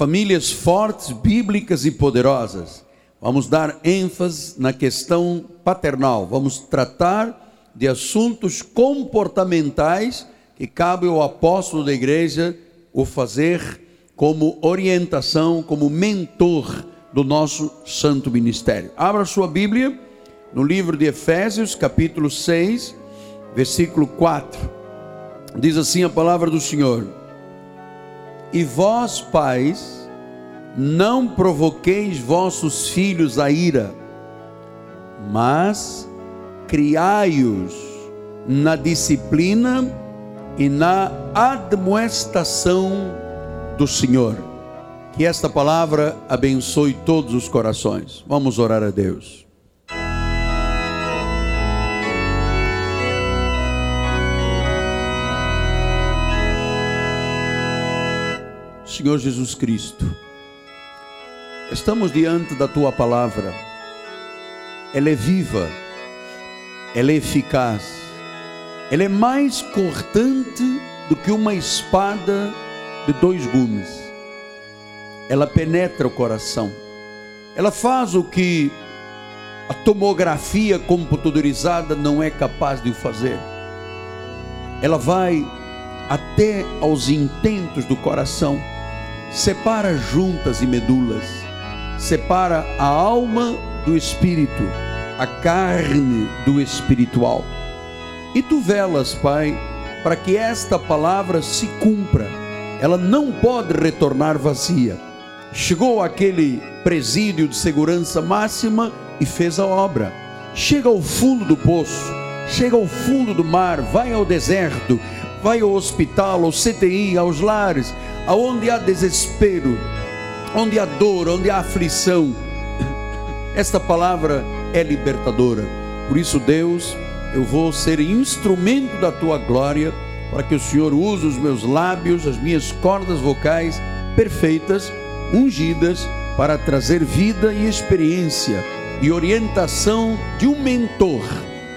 famílias fortes, bíblicas e poderosas. Vamos dar ênfase na questão paternal. Vamos tratar de assuntos comportamentais que cabe ao apóstolo da igreja o fazer como orientação, como mentor do nosso santo ministério. Abra sua Bíblia no livro de Efésios, capítulo 6, versículo 4. Diz assim a palavra do Senhor: E vós, pais, não provoqueis vossos filhos a ira, mas criai-os na disciplina e na admoestação do Senhor. Que esta palavra abençoe todos os corações. Vamos orar a Deus. Senhor Jesus Cristo, estamos diante da tua palavra. Ela é viva, ela é eficaz ela é mais cortante do que uma espada de dois gumes. Ela penetra o coração. Ela faz o que a tomografia computadorizada não é capaz de fazer. Ela vai até aos intentos do coração, separa juntas e medulas, separa a alma do espírito, a carne do espiritual. E tu velas, Pai, para que esta palavra se cumpra. Ela não pode retornar vazia. Chegou aquele presídio de segurança máxima e fez a obra. Chega ao fundo do poço, chega ao fundo do mar, vai ao deserto, vai ao hospital, ao CTI, aos lares, aonde há desespero, onde há dor, onde há aflição. Esta palavra é libertadora. Por isso, Deus, eu vou ser instrumento da tua glória, para que o Senhor use os meus lábios, as minhas cordas vocais perfeitas, ungidas, para trazer vida e experiência e orientação de um mentor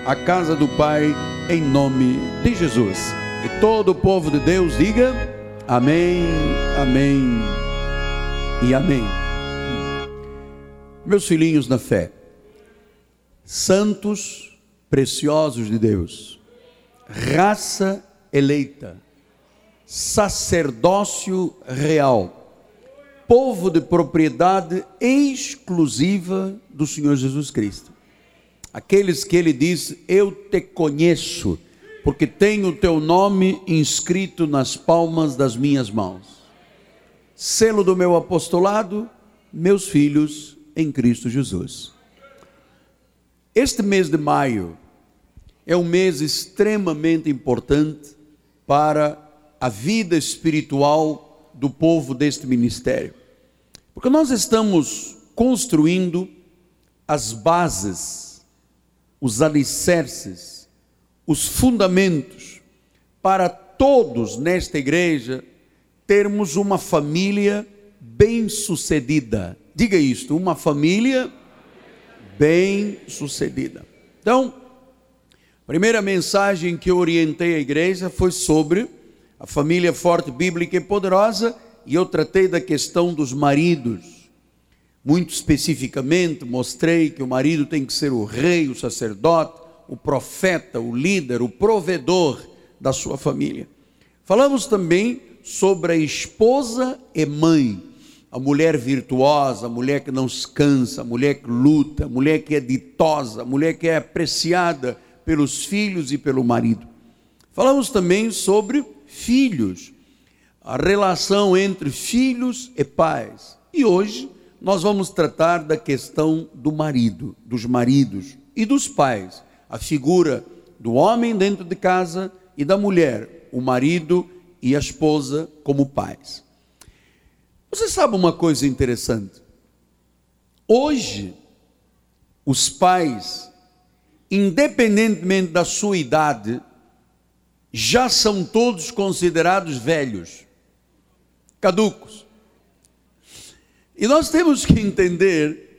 à casa do Pai, em nome de Jesus. E todo o povo de Deus diga: Amém, Amém e Amém. Meus filhinhos na fé, santos, preciosos de Deus, raça eleita, sacerdócio real, povo de propriedade exclusiva do Senhor Jesus Cristo. Aqueles que ele diz: Eu te conheço, porque tenho o teu nome inscrito nas palmas das minhas mãos. Selo do meu apostolado, meus filhos em Cristo Jesus. Este mês de maio é um mês extremamente importante para a vida espiritual do povo deste ministério. Porque nós estamos construindo as bases, os alicerces, os fundamentos para todos nesta igreja termos uma família bem-sucedida. Diga isto, uma família bem-sucedida. Então, Primeira mensagem que eu orientei a igreja foi sobre a família forte, bíblica e poderosa, e eu tratei da questão dos maridos. Muito especificamente, mostrei que o marido tem que ser o rei, o sacerdote, o profeta, o líder, o provedor da sua família. Falamos também sobre a esposa e mãe, a mulher virtuosa, a mulher que não se cansa, a mulher que luta, a mulher que é ditosa, a mulher que é apreciada pelos filhos e pelo marido. Falamos também sobre filhos, a relação entre filhos e pais. E hoje nós vamos tratar da questão do marido, dos maridos e dos pais, a figura do homem dentro de casa e da mulher, o marido e a esposa como pais. Você sabe uma coisa interessante? Hoje, os pais independentemente da sua idade, já são todos considerados velhos, caducos. E nós temos que entender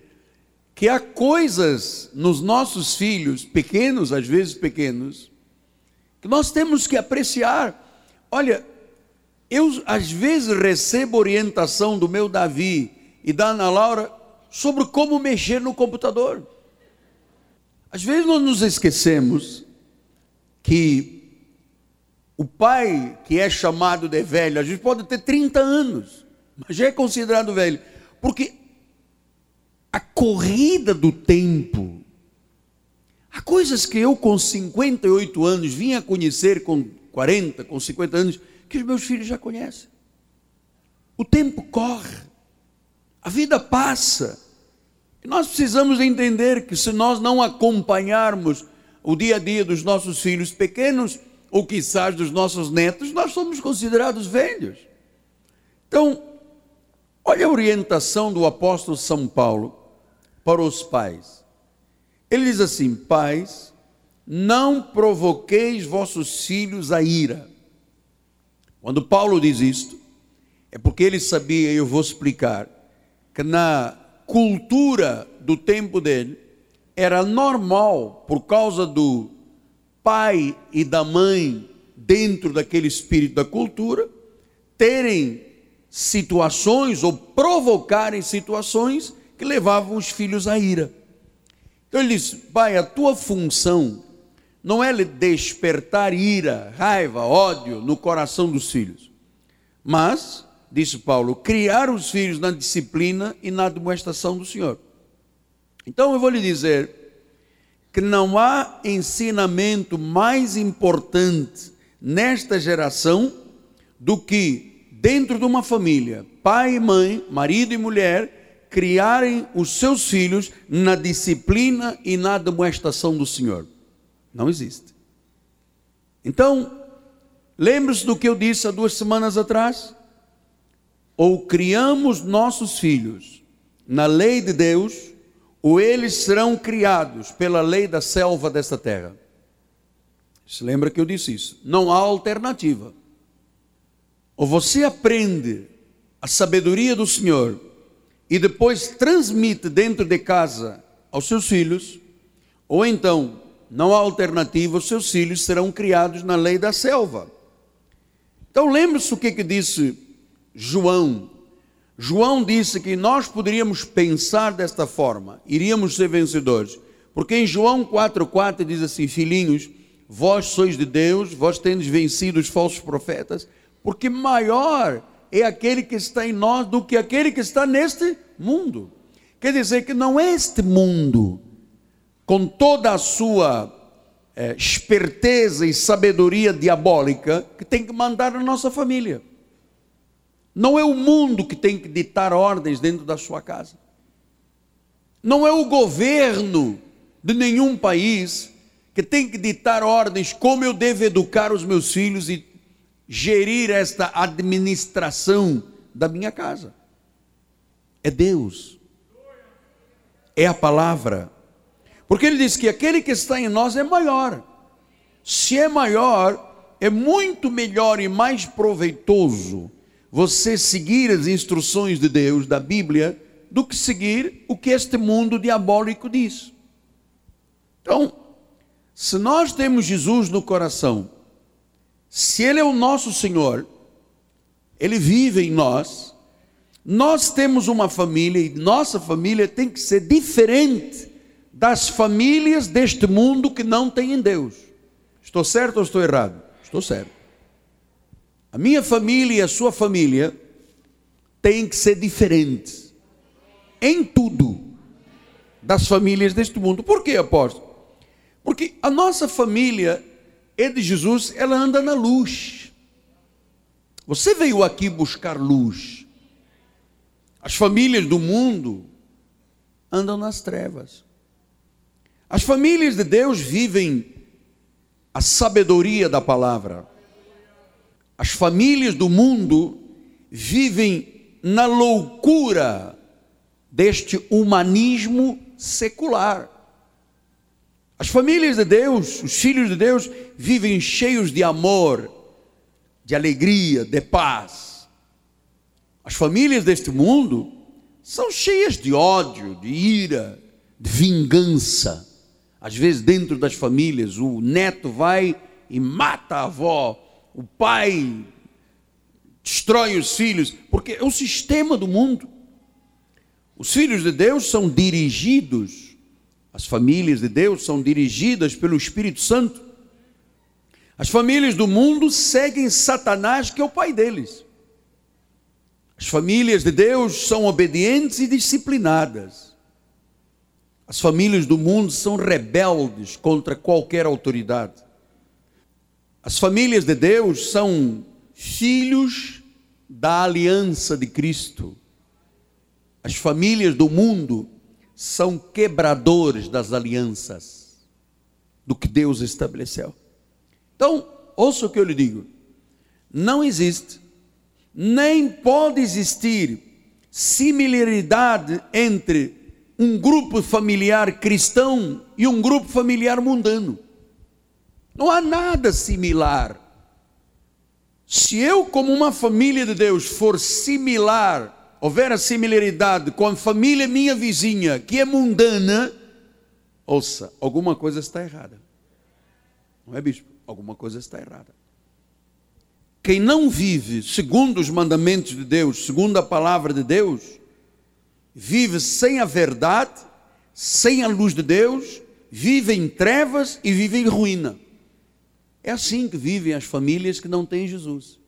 que há coisas nos nossos filhos, pequenos, às vezes pequenos, que nós temos que apreciar. Olha, eu às vezes recebo orientação do meu Davi e da Ana Laura sobre como mexer no computador. Às vezes nós nos esquecemos que o pai que é chamado de velho, às vezes pode ter 30 anos, mas já é considerado velho, porque a corrida do tempo, há coisas que eu com 58 anos vim a conhecer com 40, com 50 anos, que os meus filhos já conhecem. O tempo corre, a vida passa. E nós precisamos entender que se nós não acompanharmos o dia a dia dos nossos filhos pequenos, ou quizás dos nossos netos, nós somos considerados velhos. Então, olha a orientação do apóstolo São Paulo para os pais. Ele diz assim: Pais, não provoqueis vossos filhos a ira. Quando Paulo diz isto, é porque ele sabia, e eu vou explicar, que na cultura do tempo dele, era normal, por causa do pai e da mãe dentro daquele espírito da cultura, terem situações ou provocarem situações que levavam os filhos à ira. Então ele disse: Pai, a tua função não é despertar ira, raiva, ódio no coração dos filhos, mas, disse Paulo, criar os filhos na disciplina e na demonstração do Senhor. Então eu vou lhe dizer que não há ensinamento mais importante nesta geração do que dentro de uma família, pai e mãe, marido e mulher, criarem os seus filhos na disciplina e na demonstração do Senhor. Não existe. Então, lembre-se do que eu disse há duas semanas atrás? Ou criamos nossos filhos na lei de Deus, ou eles serão criados pela lei da selva desta terra. Se lembra que eu disse isso? Não há alternativa. Ou você aprende a sabedoria do Senhor e depois transmite dentro de casa aos seus filhos, ou então não há alternativa, os seus filhos serão criados na lei da selva. Então lembre-se o que, que disse João. João disse que nós poderíamos pensar desta forma, iríamos ser vencedores. Porque em João 4,4 diz assim: Filhinhos, vós sois de Deus, vós tendes vencido os falsos profetas, porque maior é aquele que está em nós do que aquele que está neste mundo. Quer dizer que não é este mundo com toda a sua é, esperteza e sabedoria diabólica, que tem que mandar na nossa família. Não é o mundo que tem que ditar ordens dentro da sua casa. Não é o governo de nenhum país que tem que ditar ordens como eu devo educar os meus filhos e gerir esta administração da minha casa. É Deus. É a palavra porque ele diz que aquele que está em nós é maior. Se é maior, é muito melhor e mais proveitoso você seguir as instruções de Deus, da Bíblia, do que seguir o que este mundo diabólico diz. Então, se nós temos Jesus no coração, se Ele é o nosso Senhor, Ele vive em nós, nós temos uma família e nossa família tem que ser diferente das famílias deste mundo que não têm Deus. Estou certo ou estou errado? Estou certo. A minha família e a sua família têm que ser diferentes em tudo das famílias deste mundo. Por quê, apóstolo? Porque a nossa família é de Jesus, ela anda na luz. Você veio aqui buscar luz. As famílias do mundo andam nas trevas. As famílias de Deus vivem a sabedoria da palavra. As famílias do mundo vivem na loucura deste humanismo secular. As famílias de Deus, os filhos de Deus, vivem cheios de amor, de alegria, de paz. As famílias deste mundo são cheias de ódio, de ira, de vingança. Às vezes, dentro das famílias, o neto vai e mata a avó, o pai destrói os filhos, porque é o sistema do mundo. Os filhos de Deus são dirigidos, as famílias de Deus são dirigidas pelo Espírito Santo. As famílias do mundo seguem Satanás, que é o pai deles. As famílias de Deus são obedientes e disciplinadas. As famílias do mundo são rebeldes contra qualquer autoridade. As famílias de Deus são filhos da aliança de Cristo. As famílias do mundo são quebradores das alianças do que Deus estabeleceu. Então, ouça o que eu lhe digo: não existe, nem pode existir similaridade entre um grupo familiar cristão e um grupo familiar mundano. Não há nada similar. Se eu, como uma família de Deus, for similar, houver a similaridade com a família minha vizinha, que é mundana, ouça, alguma coisa está errada. Não é, bispo? Alguma coisa está errada. Quem não vive segundo os mandamentos de Deus, segundo a palavra de Deus, vive sem a verdade, sem a luz de Deus, vive em trevas e vive em ruína. É assim que vivem as famílias que não têm Jesus.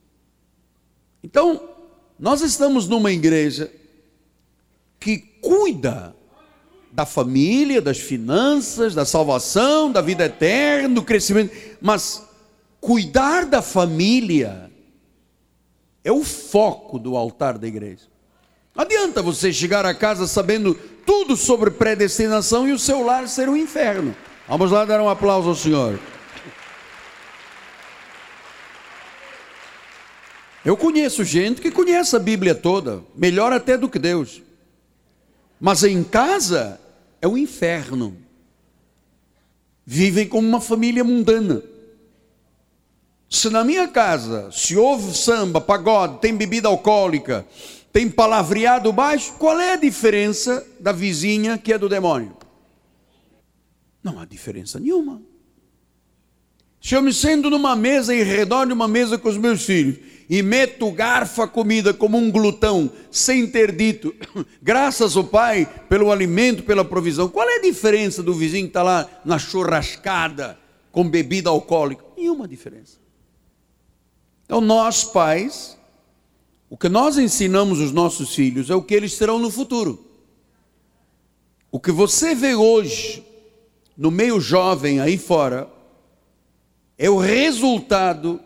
Então, nós estamos numa igreja que cuida da família, das finanças, da salvação, da vida eterna, do crescimento, mas cuidar da família é o foco do altar da igreja. Adianta você chegar a casa sabendo tudo sobre predestinação e o seu lar ser um inferno. Vamos lá dar um aplauso ao Senhor. Eu conheço gente que conhece a Bíblia toda, melhor até do que Deus. Mas em casa é o inferno. Vivem como uma família mundana. Se na minha casa se ouve samba, pagode, tem bebida alcoólica, tem palavreado baixo, qual é a diferença da vizinha que é do demônio? Não há diferença nenhuma. Se eu me sento numa mesa em redor de uma mesa com os meus filhos e meto garfo a comida como um glutão, sem ter dito, graças ao Pai pelo alimento, pela provisão. Qual é a diferença do vizinho que está lá na churrascada com bebida alcoólica? Nenhuma diferença. Então, nós pais, o que nós ensinamos os nossos filhos é o que eles serão no futuro. O que você vê hoje no meio jovem aí fora é o resultado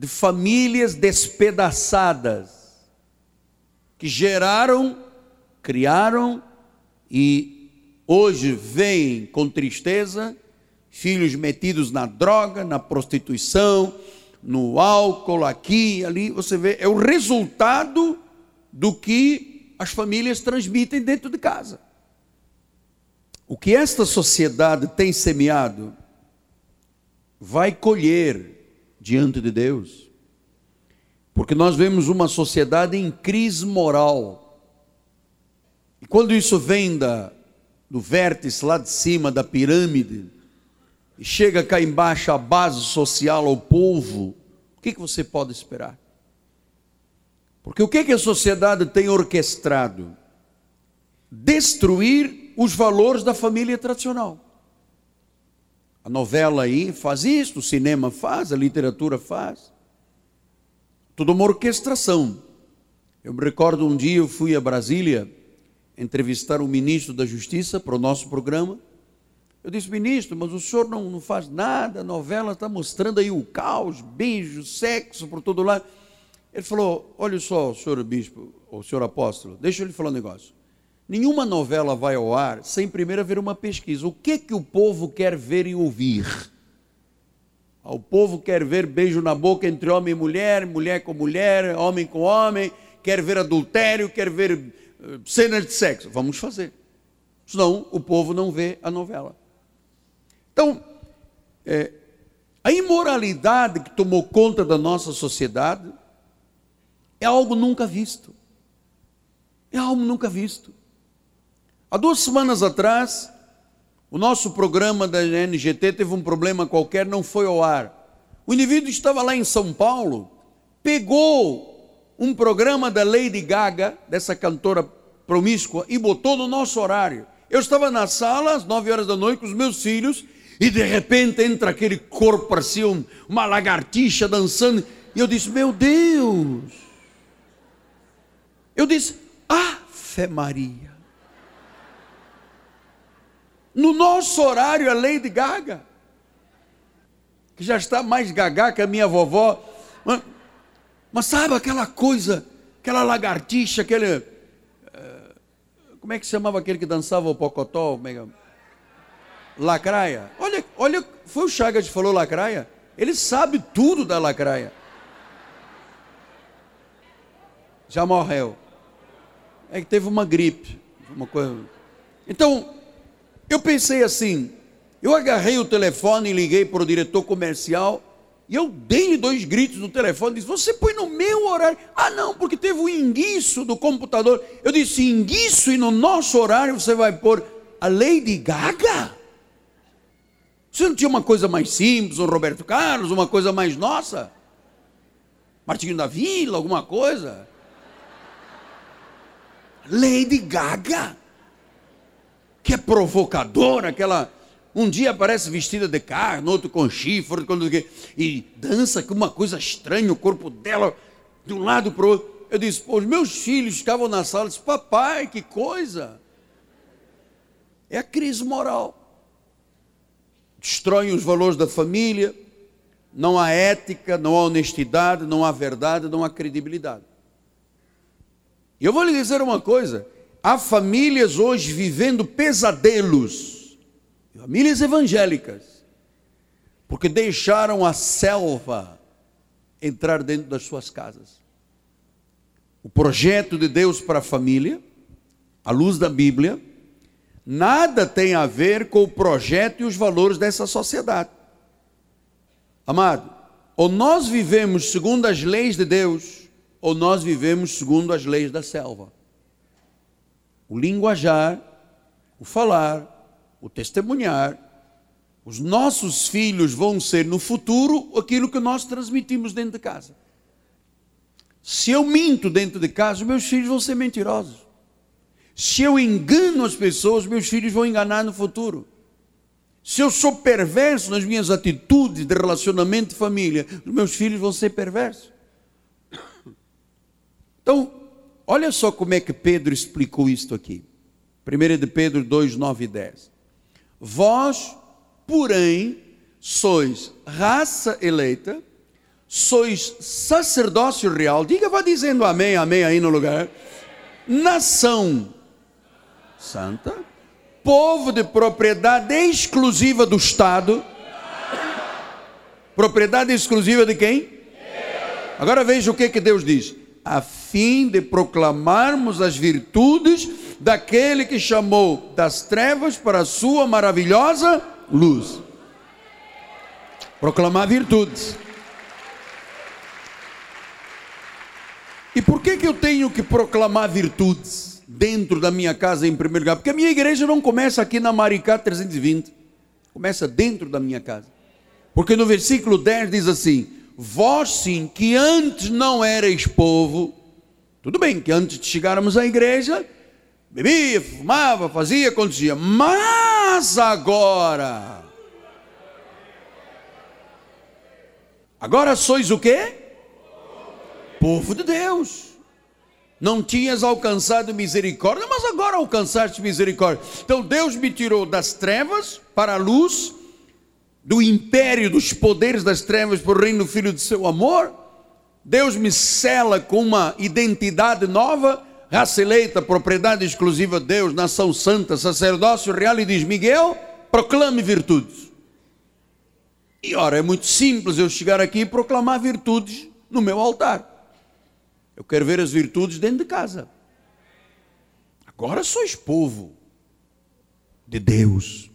de famílias despedaçadas, que geraram, criaram e hoje veem com tristeza filhos metidos na droga, na prostituição, no álcool, aqui ali. Você vê, é o resultado do que as famílias transmitem dentro de casa. O que esta sociedade tem semeado vai colher diante de Deus. Porque nós vemos uma sociedade em crise moral. E quando isso vem da, do vértice lá de cima da pirâmide, e chega cá embaixo a base social ao povo, o que, que você pode esperar? Porque o que, que a sociedade tem orquestrado? Destruir os valores da família tradicional. A novela aí faz isso, o cinema faz, a literatura faz. Tudo uma orquestração. Eu me recordo um dia eu fui a Brasília entrevistar o ministro da Justiça para o nosso programa. Eu disse, ministro, mas o senhor não, não faz nada, a novela está mostrando aí o caos, beijo, sexo por todo lado. Ele falou: olha só, senhor bispo, ou senhor apóstolo, deixa eu lhe falar um negócio. Nenhuma novela vai ao ar sem primeiro haver uma pesquisa. O que que o povo quer ver e ouvir? Ah, o povo quer ver beijo na boca entre homem e mulher, mulher com mulher, homem com homem, quer ver adultério, quer ver uh, cenas de sexo. Vamos fazer. Senão o povo não vê a novela. Então, é, a imoralidade que tomou conta da nossa sociedade é algo nunca visto. É algo nunca visto. Há duas semanas atrás, o nosso programa da NGT teve um problema qualquer, não foi ao ar. O indivíduo estava lá em São Paulo, pegou um programa da Lady Gaga, dessa cantora promíscua, e botou no nosso horário. Eu estava na sala às nove horas da noite com os meus filhos, e de repente entra aquele corpo, parecia uma lagartixa dançando, e eu disse: Meu Deus! Eu disse: Ah, fé Maria! No nosso horário, a Lady Gaga, que já está mais gaga que a minha vovó. Mas, mas sabe aquela coisa, aquela lagartixa, aquele. Uh, como é que chamava aquele que dançava o pocotó? É lacraia. Olha, olha, foi o Chagas que falou lacraia. Ele sabe tudo da lacraia. Já morreu. É que teve uma gripe, uma coisa. Então, eu pensei assim, eu agarrei o telefone e liguei para o diretor comercial e eu dei dois gritos no telefone, disse, você põe no meu horário. Ah não, porque teve o enguiço do computador. Eu disse, enguiço e no nosso horário você vai pôr a Lady Gaga? Você não tinha uma coisa mais simples, um Roberto Carlos, uma coisa mais nossa? Martinho da Vila, alguma coisa? Lady Gaga? Que é provocadora, aquela. Um dia aparece vestida de carne, outro com chifre, e dança com uma coisa estranha, o corpo dela de um lado para o outro. Eu disse, os meus filhos ficavam na sala, disse, papai, que coisa. É a crise moral. Destroem os valores da família, não há ética, não há honestidade, não há verdade, não há credibilidade. E eu vou lhe dizer uma coisa: há famílias hoje vivendo pesadelos, famílias evangélicas, porque deixaram a selva entrar dentro das suas casas. O projeto de Deus para a família, à luz da Bíblia, nada tem a ver com o projeto e os valores dessa sociedade. Amado, ou nós vivemos segundo as leis de Deus, ou nós vivemos segundo as leis da selva o linguajar, o falar, o testemunhar. Os nossos filhos vão ser no futuro aquilo que nós transmitimos dentro de casa. Se eu minto dentro de casa, meus filhos vão ser mentirosos. Se eu engano as pessoas, meus filhos vão enganar no futuro. Se eu sou perverso nas minhas atitudes de relacionamento de família, meus filhos vão ser perversos. Então, Olha só como é que Pedro explicou isto aqui. 1 de Pedro 2, 9 e 10. Vós, porém, sois raça eleita, sois sacerdócio real. Diga, vá dizendo amém, amém aí no lugar. Nação santa, povo de propriedade exclusiva do Estado. Propriedade exclusiva de quem? Agora veja o que, que Deus diz a fim de proclamarmos as virtudes daquele que chamou das trevas para a sua maravilhosa luz. Proclamar virtudes. E por que, que eu tenho que proclamar virtudes dentro da minha casa em primeiro lugar? Porque a minha igreja não começa aqui na Maricá 320, começa dentro da minha casa. Porque no versículo 10 diz assim: vós sim, que antes não erais povo, tudo bem que antes de chegarmos à igreja, bebia, fumava, fazia, acontecia, mas agora, agora sois o quê? Povo de Deus. Não tinhas alcançado misericórdia, mas agora alcançaste misericórdia. Então Deus me tirou das trevas para a luz do império dos poderes das trevas por reino do Filho de seu amor. Deus me cela com uma identidade nova, raça eleita, propriedade exclusiva de Deus, nação santa, sacerdócio real, e diz: Miguel, proclame virtudes. E ora, é muito simples eu chegar aqui e proclamar virtudes no meu altar. Eu quero ver as virtudes dentro de casa. Agora sois povo de Deus.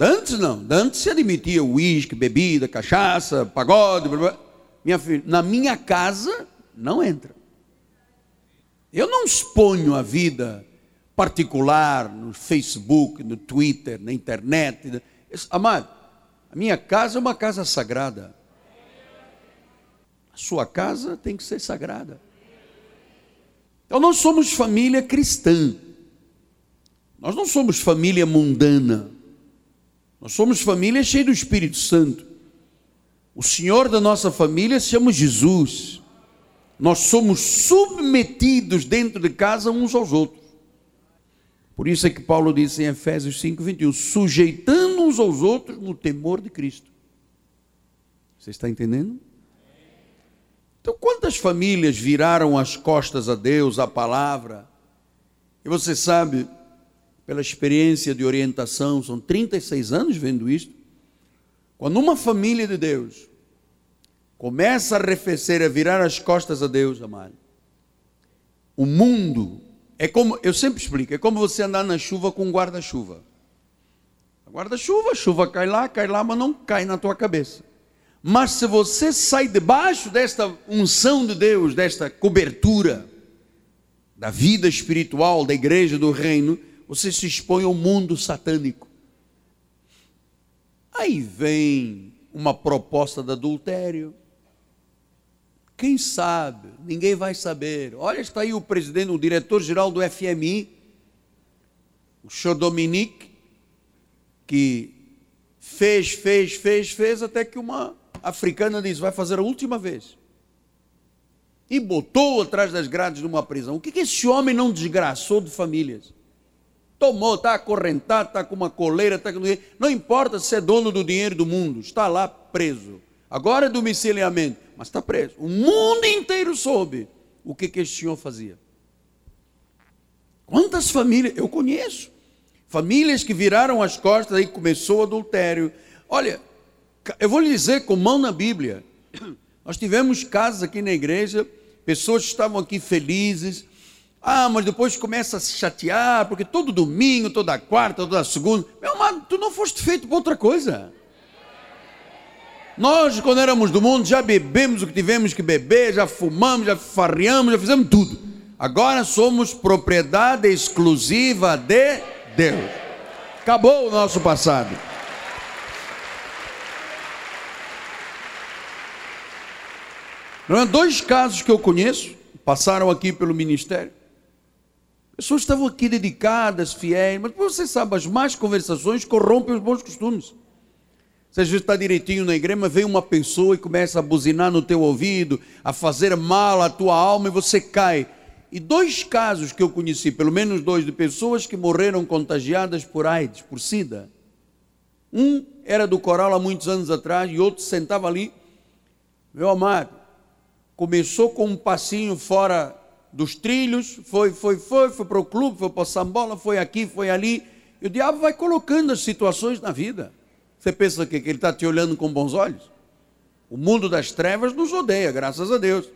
Dantes não, Dantes se admitia uísque, bebida, cachaça, pagode, blá, blá. Minha filha, na minha casa não entra. Eu não exponho a vida particular no Facebook, no Twitter, na internet. Amado, a minha casa é uma casa sagrada. A sua casa tem que ser sagrada. Então nós somos família cristã. Nós não somos família mundana. Nós somos família cheia do Espírito Santo. O Senhor da nossa família se chama Jesus. Nós somos submetidos dentro de casa uns aos outros. Por isso é que Paulo disse em Efésios 5, 21, sujeitando uns aos outros no temor de Cristo. Você está entendendo? Então, quantas famílias viraram as costas a Deus, a palavra? E você sabe, pela experiência de orientação, são 36 anos vendo isto. Quando uma família de Deus começa a arrefecer, a virar as costas a Deus, amado, o mundo é como, eu sempre explico, é como você andar na chuva com um guarda-chuva. Guarda-chuva, chuva cai lá, cai lá, mas não cai na tua cabeça. Mas se você sai debaixo desta unção de Deus, desta cobertura da vida espiritual da igreja do reino, você se expõe ao mundo satânico. Aí vem uma proposta de adultério. Quem sabe? Ninguém vai saber. Olha, está aí o presidente, o diretor-geral do FMI, o senhor Dominique, que fez, fez, fez, fez, até que uma africana diz: vai fazer a última vez. E botou atrás das grades de uma prisão. O que, que esse homem não desgraçou de famílias? Tomou, está acorrentado, está com uma coleira, está com. Não importa se é dono do dinheiro do mundo, está lá preso. Agora é domiciliamento, mas está preso. O mundo inteiro soube o que, que esse senhor fazia. Quantas famílias, eu conheço, famílias que viraram as costas, aí começou o adultério. Olha, eu vou lhe dizer com mão na Bíblia. Nós tivemos casos aqui na igreja, pessoas estavam aqui felizes. Ah, mas depois começa a se chatear, porque todo domingo, toda quarta, toda segunda. Meu amado, tu não foste feito para outra coisa. Nós, quando éramos do mundo, já bebemos o que tivemos que beber, já fumamos, já farreamos, já fizemos tudo. Agora somos propriedade exclusiva de Deus. Acabou o nosso passado. Dois casos que eu conheço, passaram aqui pelo ministério. Pessoas estavam aqui dedicadas, fiéis, mas você sabe, as más conversações corrompem os bons costumes. Você às vezes está direitinho na igreja, mas vem uma pessoa e começa a buzinar no teu ouvido, a fazer mal à tua alma e você cai. E dois casos que eu conheci, pelo menos dois, de pessoas que morreram contagiadas por AIDS, por SIDA. Um era do coral há muitos anos atrás e outro sentava ali. Meu amado, começou com um passinho fora dos trilhos, foi, foi, foi, foi para o clube, foi para o sambola, foi aqui, foi ali. E o diabo vai colocando as situações na vida. Você pensa que, que ele está te olhando com bons olhos? O mundo das trevas nos odeia, graças a Deus.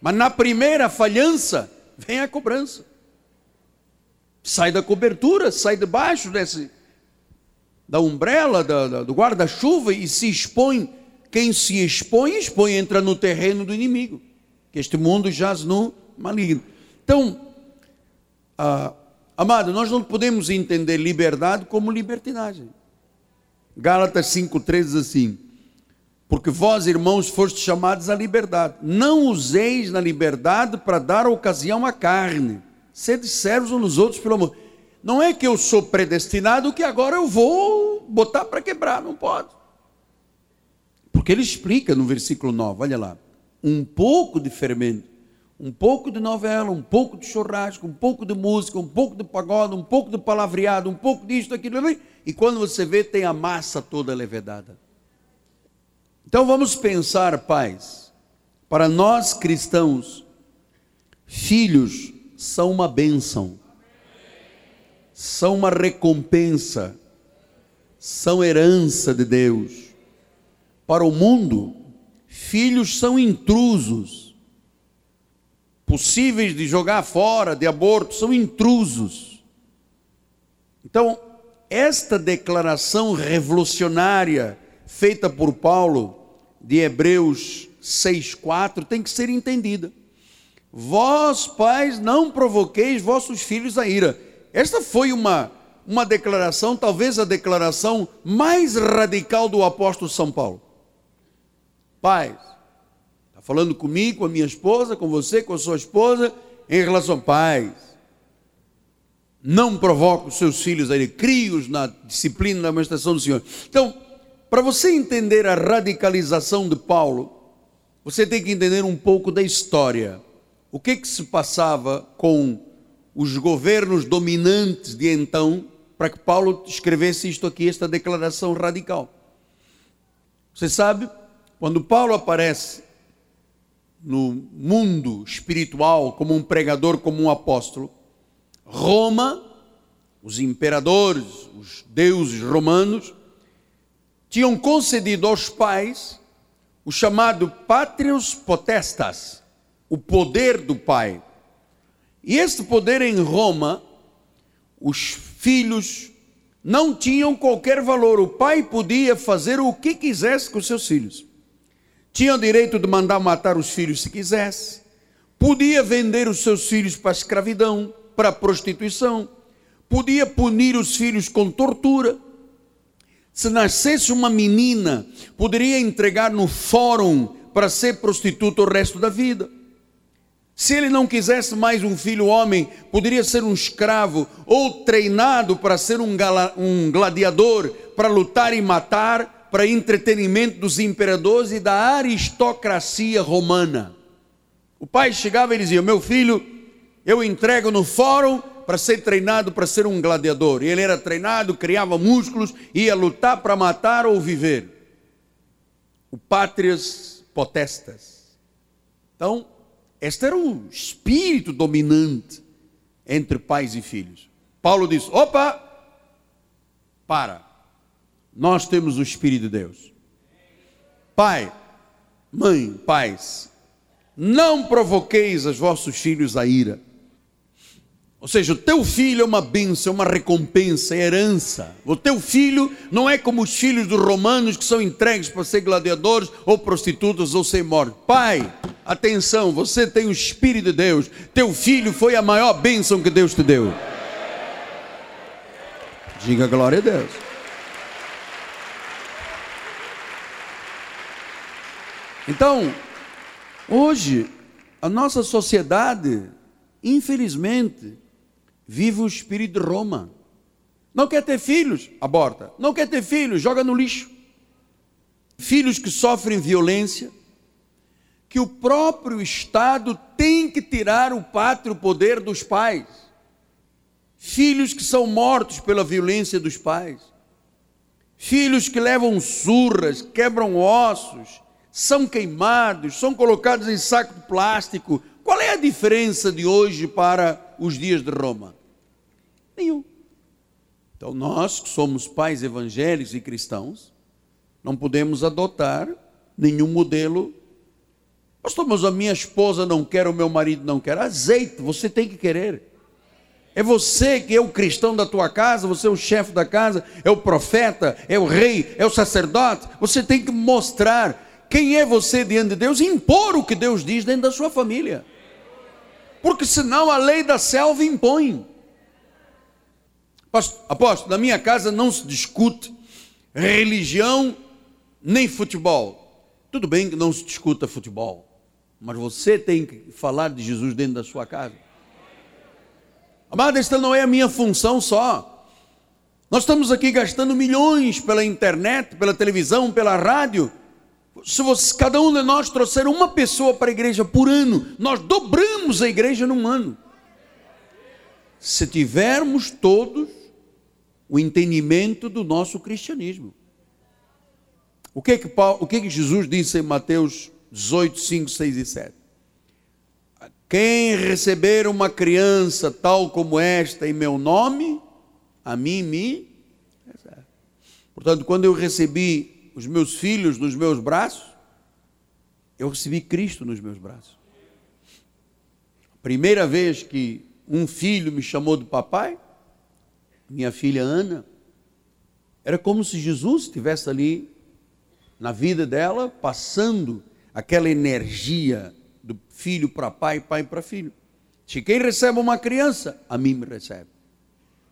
Mas na primeira falhança, vem a cobrança. Sai da cobertura, sai debaixo desse, da umbrella, da, da, do guarda-chuva e se expõe quem se expõe, expõe, entra no terreno do inimigo. Que este mundo jaz no maligno. Então, ah, amado, nós não podemos entender liberdade como libertinagem. Gálatas 5,3 diz assim: Porque vós, irmãos, fostes chamados à liberdade. Não useis na liberdade para dar ocasião à carne. Sede servos uns nos outros pelo amor. Não é que eu sou predestinado que agora eu vou botar para quebrar, não pode. Porque ele explica no versículo 9, olha lá, um pouco de fermento, um pouco de novela, um pouco de churrasco, um pouco de música, um pouco de pagode, um pouco de palavreado, um pouco disto, aquilo ali, e quando você vê, tem a massa toda levedada. Então vamos pensar, pais, para nós cristãos, filhos são uma bênção, são uma recompensa, são herança de Deus. Para o mundo, filhos são intrusos, possíveis de jogar fora, de aborto, são intrusos. Então, esta declaração revolucionária feita por Paulo de Hebreus 6:4 tem que ser entendida. Vós, pais, não provoqueis vossos filhos a ira. Esta foi uma uma declaração, talvez a declaração mais radical do apóstolo São Paulo. Pais, falando comigo, com a minha esposa, com você, com a sua esposa. em relação a pais. Não provoque os seus filhos a crie-os na disciplina da administração do Senhor. Então, para você entender a radicalização de Paulo, você tem que entender um pouco da história. O que, que se passava com os governos dominantes de então, para que Paulo escrevesse isto aqui, esta declaração radical. Você sabe, quando Paulo aparece no mundo espiritual como um pregador, como um apóstolo, Roma, os imperadores, os deuses romanos, tinham concedido aos pais o chamado patrios potestas, o poder do pai. E este poder em Roma, os filhos não tinham qualquer valor. O pai podia fazer o que quisesse com seus filhos. Tinha o direito de mandar matar os filhos se quisesse. Podia vender os seus filhos para a escravidão, para a prostituição. Podia punir os filhos com tortura. Se nascesse uma menina, poderia entregar no fórum para ser prostituta o resto da vida. Se ele não quisesse mais um filho homem, poderia ser um escravo ou treinado para ser um, um gladiador, para lutar e matar para entretenimento dos imperadores e da aristocracia romana. O pai chegava e dizia: Meu filho, eu entrego no fórum para ser treinado para ser um gladiador. E ele era treinado, criava músculos, ia lutar para matar ou viver. O pátrias potestas. Então, este era o espírito dominante entre pais e filhos. Paulo diz: opa, para nós temos o Espírito de Deus. Pai, mãe, pais, não provoqueis os vossos filhos a ira. Ou seja, o teu filho é uma bênção, é uma recompensa, é herança. O teu filho não é como os filhos dos romanos que são entregues para ser gladiadores ou prostitutas ou ser mortos. Pai, atenção, você tem o Espírito de Deus. Teu filho foi a maior bênção que Deus te deu. Diga glória a Deus. Então, hoje, a nossa sociedade, infelizmente, vive o espírito de Roma. Não quer ter filhos, aborta. Não quer ter filhos, joga no lixo. Filhos que sofrem violência, que o próprio Estado tem que tirar o pátrio poder dos pais. Filhos que são mortos pela violência dos pais. Filhos que levam surras, quebram ossos, são queimados, são colocados em saco de plástico. Qual é a diferença de hoje para os dias de Roma? Nenhum. Então, nós que somos pais evangélicos e cristãos, não podemos adotar nenhum modelo. Pastor, mas a minha esposa não quer, o meu marido não quer. Azeite, você tem que querer. É você que é o cristão da tua casa, você é o chefe da casa, é o profeta, é o rei, é o sacerdote. Você tem que mostrar quem é você diante de Deus, impor o que Deus diz dentro da sua família. Porque senão a lei da selva impõe. Apóstolo, na minha casa não se discute religião nem futebol. Tudo bem que não se discuta futebol, mas você tem que falar de Jesus dentro da sua casa. Amada, esta não é a minha função só. Nós estamos aqui gastando milhões pela internet, pela televisão, pela rádio se você, cada um de nós trouxer uma pessoa para a igreja por ano, nós dobramos a igreja num ano. Se tivermos todos o entendimento do nosso cristianismo. O que, que, Paulo, o que, que Jesus disse em Mateus 18, 5, 6 e 7? Quem receber uma criança tal como esta em meu nome, a mim me. Portanto, quando eu recebi os meus filhos nos meus braços, eu recebi Cristo nos meus braços. Primeira vez que um filho me chamou de papai, minha filha Ana, era como se Jesus estivesse ali na vida dela, passando aquela energia do filho para pai, pai para filho. Se quem recebe uma criança, a mim me recebe.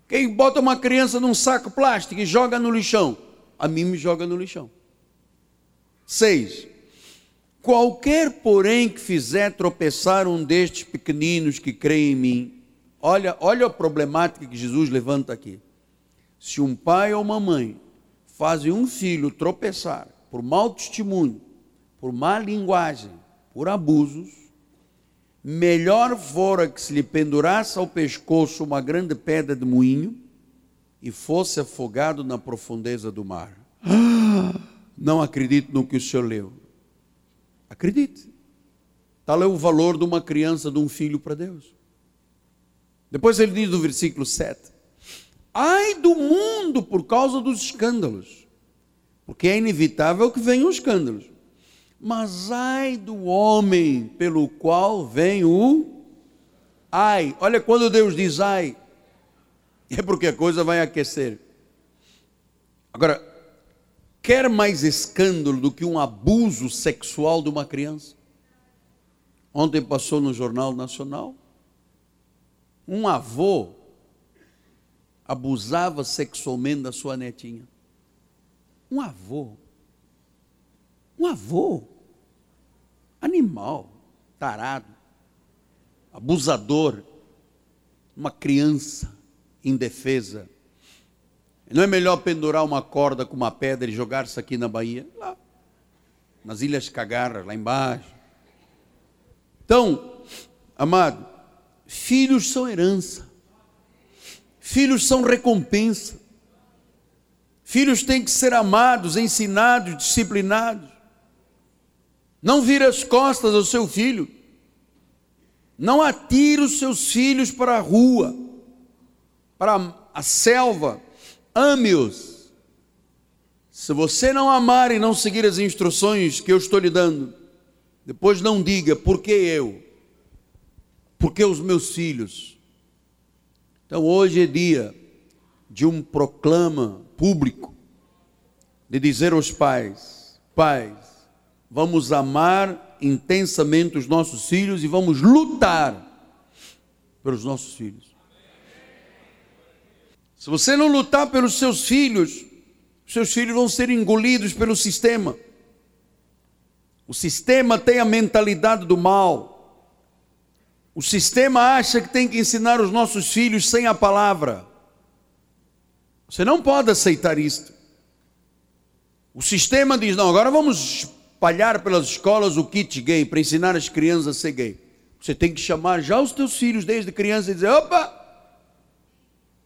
Quem bota uma criança num saco plástico e joga no lixão, a mim me joga no lixão. Seis. Qualquer, porém, que fizer tropeçar um destes pequeninos que creem em mim, olha, olha a problemática que Jesus levanta aqui. Se um pai ou uma mãe fazem um filho tropeçar por mau testemunho, por má linguagem, por abusos, melhor fora que se lhe pendurasse ao pescoço uma grande pedra de moinho e fosse afogado na profundeza do mar. Não acredito no que o senhor leu. Acredite. Tal é o valor de uma criança, de um filho para Deus. Depois ele diz no versículo 7: Ai do mundo por causa dos escândalos, porque é inevitável que venham os escândalos. Mas ai do homem pelo qual vem o ai. Olha quando Deus diz ai, é porque a coisa vai aquecer. Agora, quer mais escândalo do que um abuso sexual de uma criança? Ontem passou no Jornal Nacional. Um avô abusava sexualmente da sua netinha. Um avô. Um avô. Animal, tarado, abusador, uma criança indefesa não é melhor pendurar uma corda com uma pedra e jogar-se aqui na Bahia? Lá, nas Ilhas Cagarras, lá embaixo. Então, amado, filhos são herança, filhos são recompensa, filhos têm que ser amados, ensinados, disciplinados. Não vira as costas ao seu filho, não atire os seus filhos para a rua, para a selva, ame-os. Se você não amar e não seguir as instruções que eu estou lhe dando, depois não diga por que eu, por que os meus filhos. Então hoje é dia de um proclama público de dizer aos pais: pais, vamos amar intensamente os nossos filhos e vamos lutar pelos nossos filhos. Se você não lutar pelos seus filhos, seus filhos vão ser engolidos pelo sistema. O sistema tem a mentalidade do mal. O sistema acha que tem que ensinar os nossos filhos sem a palavra. Você não pode aceitar isto. O sistema diz: não, agora vamos espalhar pelas escolas o kit gay para ensinar as crianças a ser gay. Você tem que chamar já os teus filhos desde criança e dizer: opa,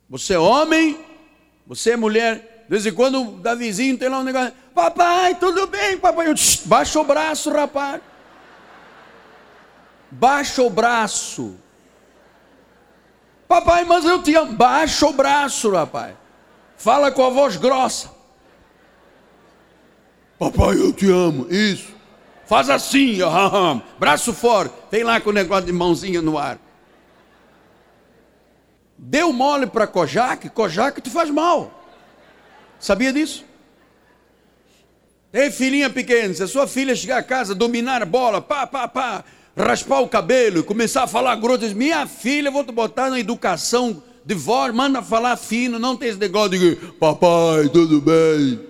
você é homem, você é mulher. De vez em quando o Davizinho tem lá um negócio. Papai, tudo bem, papai. Eu, baixa o braço, rapaz. Baixa o braço. Papai, mas eu te amo. Baixa o braço, rapaz. Fala com a voz grossa. Papai, eu te amo. Isso. Faz assim, braço fora. Vem lá com o negócio de mãozinha no ar. Deu mole para Kojak, Kojak te faz mal. Sabia disso? Ei, filhinha pequena, se a sua filha chegar a casa, dominar a bola, pá, pá, pá, raspar o cabelo e começar a falar grosso, diz, minha filha, vou te botar na educação de voz, manda falar fino, não tem esse negócio de papai, tudo bem.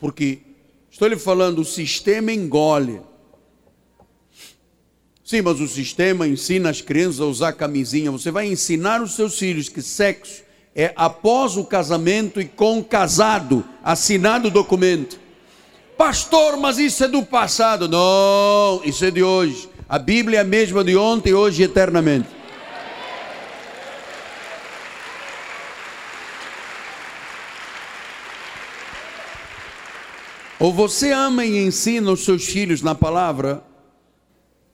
Porque, estou lhe falando, o sistema engole. Sim, mas o sistema ensina as crianças a usar camisinha. Você vai ensinar os seus filhos que sexo é após o casamento e com casado, assinado o documento. Pastor, mas isso é do passado. Não, isso é de hoje. A Bíblia é a mesma de ontem, hoje e eternamente. Ou você ama e ensina os seus filhos na palavra,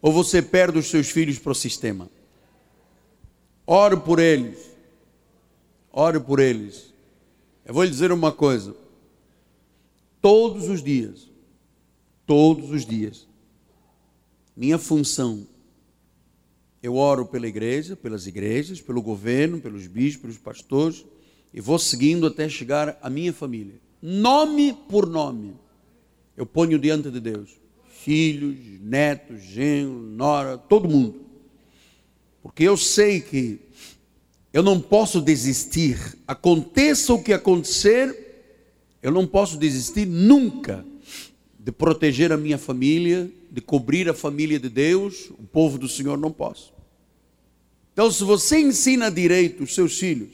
ou você perde os seus filhos para o sistema. Oro por eles. Oro por eles. Eu vou lhe dizer uma coisa. Todos os dias, todos os dias, minha função, eu oro pela igreja, pelas igrejas, pelo governo, pelos bispos, pelos pastores, e vou seguindo até chegar à minha família. Nome por nome, eu ponho diante de Deus filhos, netos, genro, nora, todo mundo. Porque eu sei que eu não posso desistir, aconteça o que acontecer, eu não posso desistir nunca de proteger a minha família, de cobrir a família de Deus, o povo do Senhor não posso. Então, se você ensina direito os seus filhos,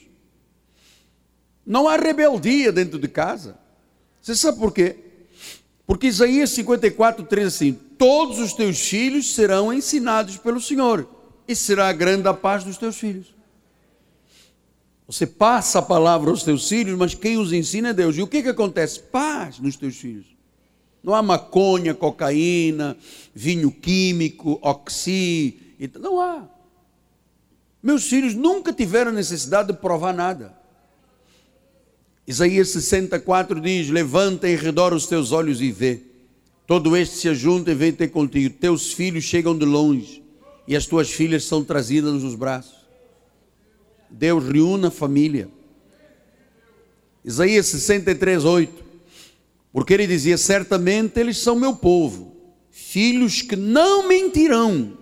não há rebeldia dentro de casa. Você sabe por quê? Porque Isaías 54, 3 assim: Todos os teus filhos serão ensinados pelo Senhor, e será grande a paz dos teus filhos. Você passa a palavra aos teus filhos, mas quem os ensina é Deus. E o que, que acontece? Paz nos teus filhos. Não há maconha, cocaína, vinho químico, oxi. Não há. Meus filhos nunca tiveram necessidade de provar nada. Isaías 64 diz: Levanta em redor os teus olhos e vê. Todo este se ajunta e vem ter contigo. Teus filhos chegam de longe e as tuas filhas são trazidas nos braços. Deus reúne a família. Isaías 63, 8. Porque ele dizia: Certamente eles são meu povo, filhos que não mentirão.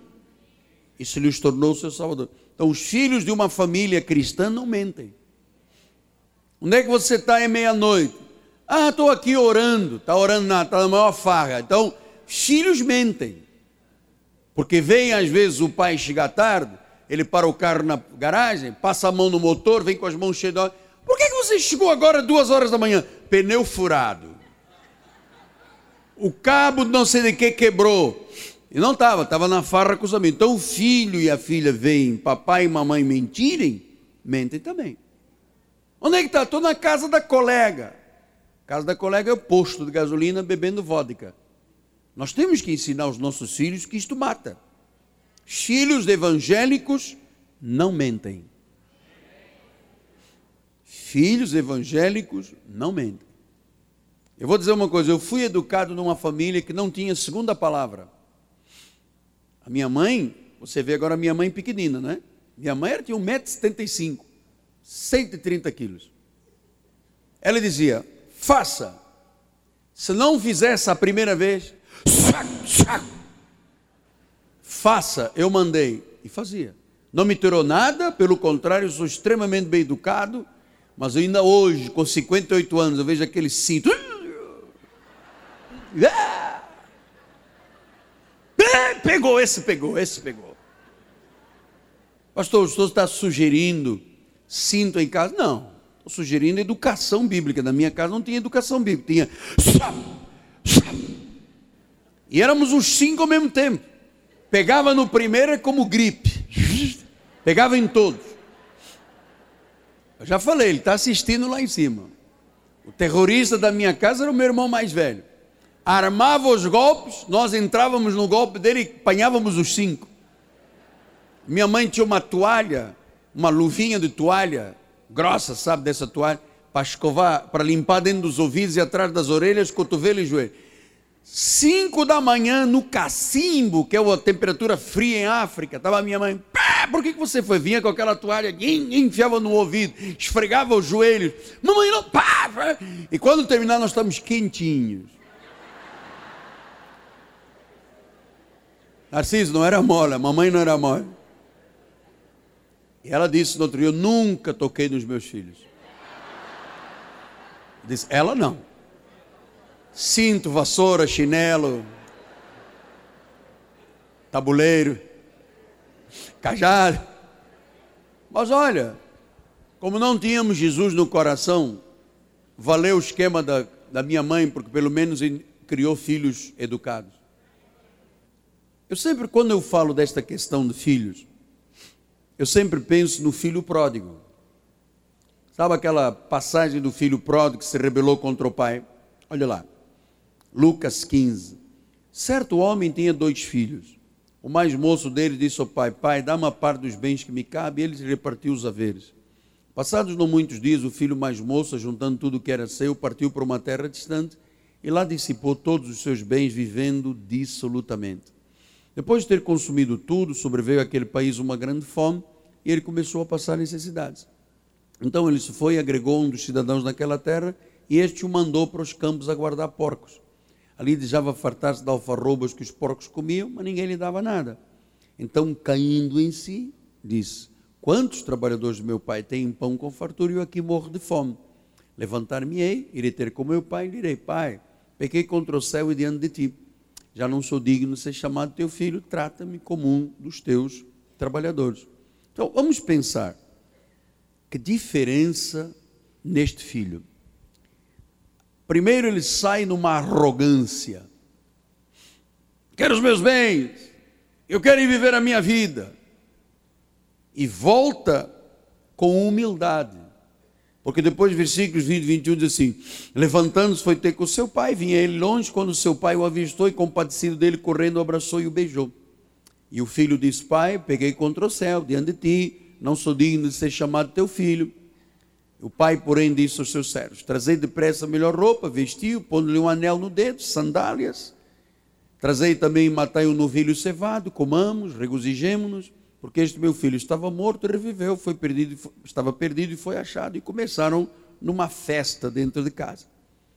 Isso lhes tornou seu salvador. Então, os filhos de uma família cristã não mentem. Onde é que você está é meia-noite? Ah, estou aqui orando. Está orando nada, está na maior farra. Então, filhos mentem. Porque vem às vezes o pai chegar tarde, ele para o carro na garagem, passa a mão no motor, vem com as mãos cheias de óleo. Por que, que você chegou agora duas horas da manhã? Pneu furado. O cabo não sei de que quebrou. E não estava, estava na farra com os amigos. Então o filho e a filha veem papai e mamãe mentirem, mentem também. Onde é que está? Estou na casa da colega. casa da colega é o posto de gasolina bebendo vodka. Nós temos que ensinar os nossos filhos que isto mata. Filhos evangélicos não mentem. Filhos evangélicos não mentem. Eu vou dizer uma coisa: eu fui educado numa família que não tinha segunda palavra. A minha mãe, você vê agora a minha mãe pequenina, né? Minha mãe tinha 1,75m. 130 quilos. Ela dizia: faça. Se não fizesse a primeira vez, faça, eu mandei. E fazia. Não me tirou nada, pelo contrário, sou extremamente bem educado, mas ainda hoje, com 58 anos, eu vejo aquele cinto. Pegou, esse pegou, esse pegou. Pastor, o senhor está sugerindo cinto em casa. Não, estou sugerindo educação bíblica. Na minha casa não tinha educação bíblica, tinha. E éramos os cinco ao mesmo tempo. Pegava no primeiro é como gripe. Pegava em todos. Eu já falei, ele está assistindo lá em cima. O terrorista da minha casa era o meu irmão mais velho. Armava os golpes, nós entrávamos no golpe dele e apanhávamos os cinco. Minha mãe tinha uma toalha uma luvinha de toalha grossa, sabe, dessa toalha, para escovar, para limpar dentro dos ouvidos e atrás das orelhas, cotovelo e joelho. Cinco da manhã no cacimbo, que é uma temperatura fria em África, estava a minha mãe, por que, que você foi? Vinha com aquela toalha, enfiava no ouvido, esfregava os joelhos, mamãe não, pá, pá. e quando terminar nós estamos quentinhos. Narciso não era mole, mamãe não era mole. E ela disse no outro dia: Eu nunca toquei nos meus filhos. Disse: Ela não. Cinto, vassoura, chinelo, tabuleiro, cajado. Mas olha, como não tínhamos Jesus no coração, valeu o esquema da, da minha mãe, porque pelo menos criou filhos educados. Eu sempre, quando eu falo desta questão de filhos, eu sempre penso no filho pródigo. Sabe aquela passagem do filho pródigo que se rebelou contra o pai? Olha lá, Lucas 15. Certo homem tinha dois filhos. O mais moço dele disse ao pai: Pai, dá uma parte dos bens que me cabe. E ele repartiu os haveres. Passados não muitos dias, o filho mais moço, juntando tudo que era seu, partiu para uma terra distante e lá dissipou todos os seus bens, vivendo dissolutamente. Depois de ter consumido tudo, sobreveio àquele país uma grande fome e ele começou a passar necessidades. Então ele se foi agregou um dos cidadãos naquela terra e este o mandou para os campos a guardar porcos. Ali desejava fartar-se de alfarrobas que os porcos comiam, mas ninguém lhe dava nada. Então, caindo em si, disse: Quantos trabalhadores do meu pai têm pão com fartura e eu aqui morro de fome? Levantar-me-ei, irei ter com meu pai e direi: Pai, pequei contra o céu e diante de ti. Já não sou digno de ser chamado teu filho, trata-me como um dos teus trabalhadores. Então, vamos pensar. Que diferença neste filho. Primeiro, ele sai numa arrogância. Quero os meus bens, eu quero ir viver a minha vida. E volta com humildade. Porque depois, versículos 20 e 21 diz assim: Levantando-se, foi ter com seu pai, vinha ele longe, quando seu pai o avistou e, compadecido dele, correndo, abraçou e o beijou. E o filho disse: Pai, peguei contra o céu, diante de ti, não sou digno de ser chamado teu filho. O pai, porém, disse aos seus servos: Trazei depressa a melhor roupa, vestiu, pondo-lhe um anel no dedo, sandálias. Trazei também e matai um novilho cevado, comamos, regozijemo-nos porque este meu filho estava morto e reviveu, foi perdido, estava perdido e foi achado, e começaram numa festa dentro de casa.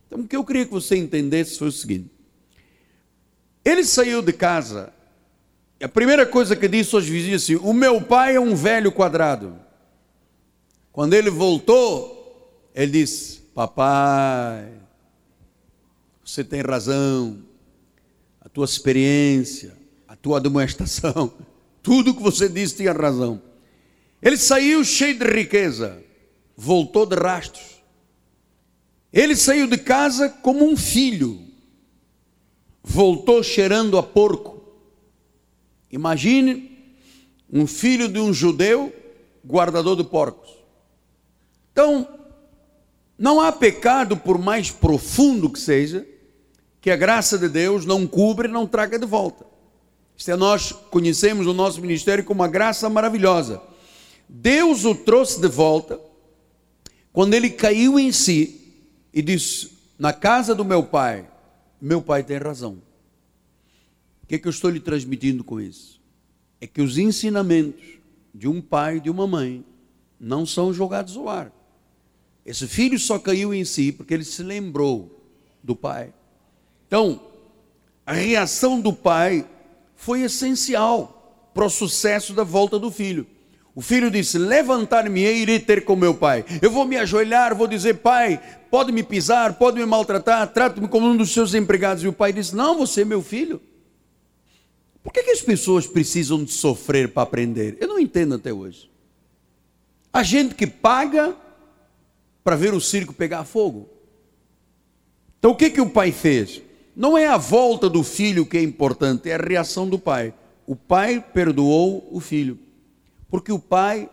Então, o que eu queria que você entendesse foi o seguinte: ele saiu de casa, a primeira coisa que disse aos vizinhos assim: O meu pai é um velho quadrado. Quando ele voltou, ele disse: Papai, você tem razão, a tua experiência, a tua demonstração tudo que você disse tinha razão. Ele saiu cheio de riqueza, voltou de rastros. Ele saiu de casa como um filho, voltou cheirando a porco. Imagine um filho de um judeu, guardador de porcos. Então, não há pecado, por mais profundo que seja, que a graça de Deus não cubra e não traga de volta. Isto é, nós conhecemos o nosso ministério como uma graça maravilhosa. Deus o trouxe de volta quando ele caiu em si e disse: Na casa do meu pai, meu pai tem razão. O que é que eu estou lhe transmitindo com isso? É que os ensinamentos de um pai e de uma mãe não são jogados ao ar. Esse filho só caiu em si porque ele se lembrou do pai. Então, a reação do pai foi essencial para o sucesso da volta do filho. O filho disse: Levantar-me-ei e irei ter com meu pai. Eu vou me ajoelhar, vou dizer: Pai, pode me pisar, pode me maltratar, trata-me como um dos seus empregados. E o pai disse: Não, você é meu filho. Por que, que as pessoas precisam de sofrer para aprender? Eu não entendo até hoje. A gente que paga para ver o circo pegar fogo. Então o que, que o pai fez? Não é a volta do filho que é importante, é a reação do pai. O pai perdoou o filho. Porque o pai,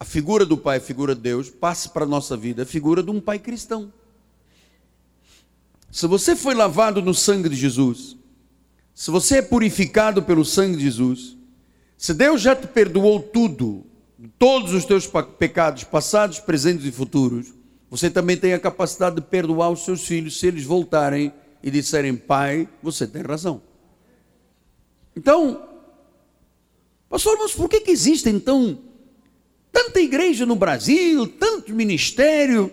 a figura do pai, a figura de Deus, passa para a nossa vida a figura de um pai cristão. Se você foi lavado no sangue de Jesus, se você é purificado pelo sangue de Jesus, se Deus já te perdoou tudo, todos os teus pecados, passados, presentes e futuros, você também tem a capacidade de perdoar os seus filhos se eles voltarem e disserem, pai, você tem razão. Então, pastor, mas por que, que existe então tanta igreja no Brasil, tanto ministério,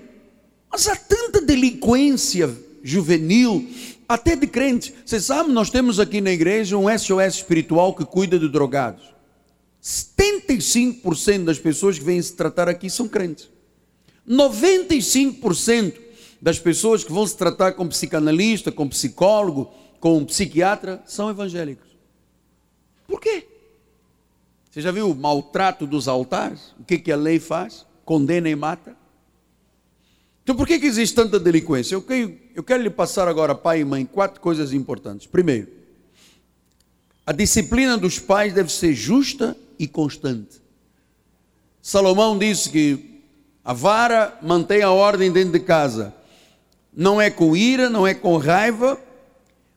mas há tanta delinquência juvenil, até de crentes. Você sabe, nós temos aqui na igreja um SOS espiritual que cuida de drogados. 75% das pessoas que vêm se tratar aqui são crentes. 95% das pessoas que vão se tratar com psicanalista, com psicólogo, com psiquiatra, são evangélicos. Por quê? Você já viu o maltrato dos altares? O que, que a lei faz? Condena e mata. Então por que, que existe tanta delinquência? Eu quero, eu quero lhe passar agora, pai e mãe, quatro coisas importantes. Primeiro, a disciplina dos pais deve ser justa e constante. Salomão disse que a vara mantém a ordem dentro de casa, não é com ira, não é com raiva,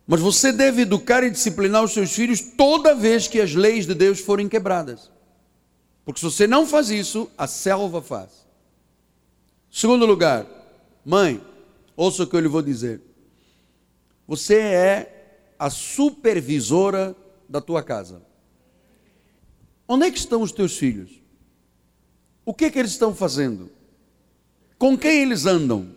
mas você deve educar e disciplinar os seus filhos toda vez que as leis de Deus forem quebradas. Porque se você não faz isso, a selva faz. Segundo lugar, mãe, ouça o que eu lhe vou dizer. Você é a supervisora da tua casa. Onde é que estão os teus filhos? O que é que eles estão fazendo? Com quem eles andam?